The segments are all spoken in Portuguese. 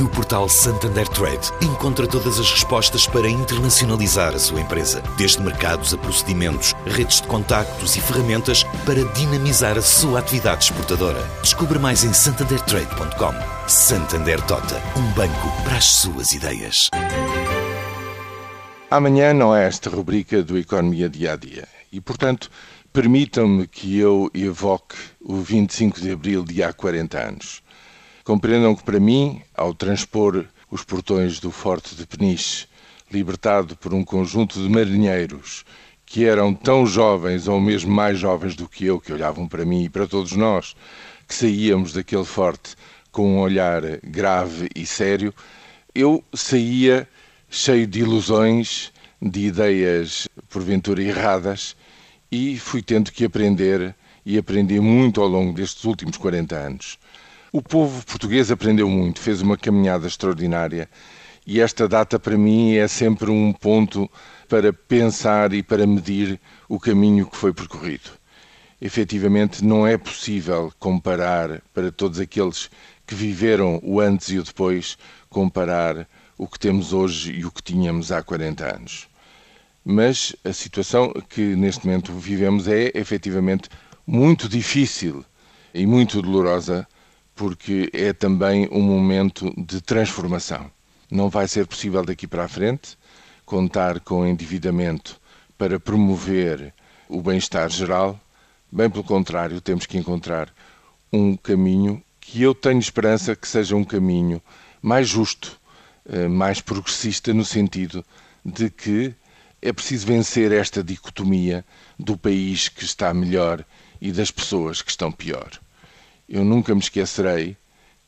No portal Santander Trade, encontra todas as respostas para internacionalizar a sua empresa, desde mercados a procedimentos, redes de contactos e ferramentas para dinamizar a sua atividade exportadora. Descubra mais em santandertrade.com. Santander Tota, um banco para as suas ideias. Amanhã não é esta rubrica do Economia Dia a Dia e, portanto, permitam-me que eu evoque o 25 de abril de há 40 anos. Compreendam que, para mim, ao transpor os portões do Forte de Peniche, libertado por um conjunto de marinheiros que eram tão jovens ou mesmo mais jovens do que eu, que olhavam para mim e para todos nós, que saíamos daquele forte com um olhar grave e sério, eu saía cheio de ilusões, de ideias porventura erradas e fui tendo que aprender e aprendi muito ao longo destes últimos 40 anos. O povo português aprendeu muito, fez uma caminhada extraordinária e esta data para mim é sempre um ponto para pensar e para medir o caminho que foi percorrido. Efetivamente, não é possível comparar para todos aqueles que viveram o antes e o depois, comparar o que temos hoje e o que tínhamos há 40 anos. Mas a situação que neste momento vivemos é efetivamente muito difícil e muito dolorosa porque é também um momento de transformação. Não vai ser possível daqui para a frente contar com endividamento para promover o bem-estar geral. Bem pelo contrário, temos que encontrar um caminho que eu tenho esperança que seja um caminho mais justo, eh, mais progressista, no sentido de que é preciso vencer esta dicotomia do país que está melhor e das pessoas que estão pior. Eu nunca me esquecerei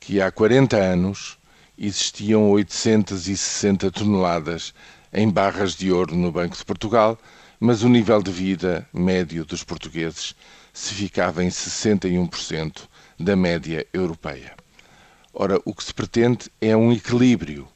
que há 40 anos existiam 860 toneladas em barras de ouro no Banco de Portugal, mas o nível de vida médio dos portugueses se ficava em 61% da média europeia. Ora, o que se pretende é um equilíbrio.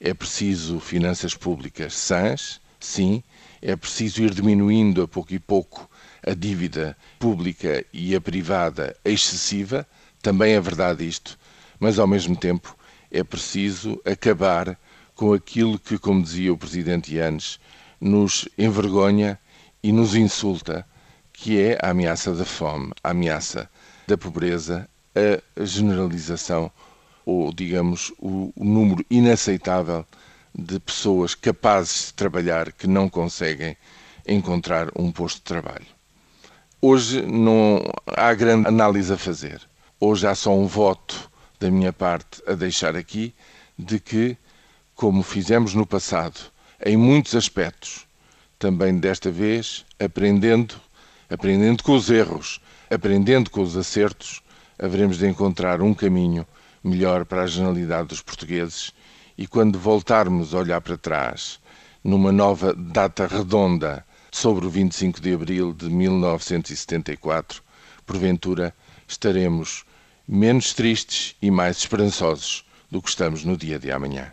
É preciso finanças públicas sãs, sim, é preciso ir diminuindo a pouco e pouco a dívida pública e a privada excessiva, também é verdade isto, mas ao mesmo tempo é preciso acabar com aquilo que, como dizia o presidente Yanes, nos envergonha e nos insulta, que é a ameaça da fome, a ameaça da pobreza, a generalização ou, digamos, o, o número inaceitável de pessoas capazes de trabalhar que não conseguem encontrar um posto de trabalho. Hoje não há grande análise a fazer. Hoje há só um voto da minha parte a deixar aqui de que, como fizemos no passado, em muitos aspectos, também desta vez, aprendendo, aprendendo com os erros, aprendendo com os acertos, haveremos de encontrar um caminho melhor para a generalidade dos portugueses e quando voltarmos a olhar para trás, numa nova data redonda sobre o 25 de abril de 1974, porventura estaremos menos tristes e mais esperançosos do que estamos no dia de amanhã.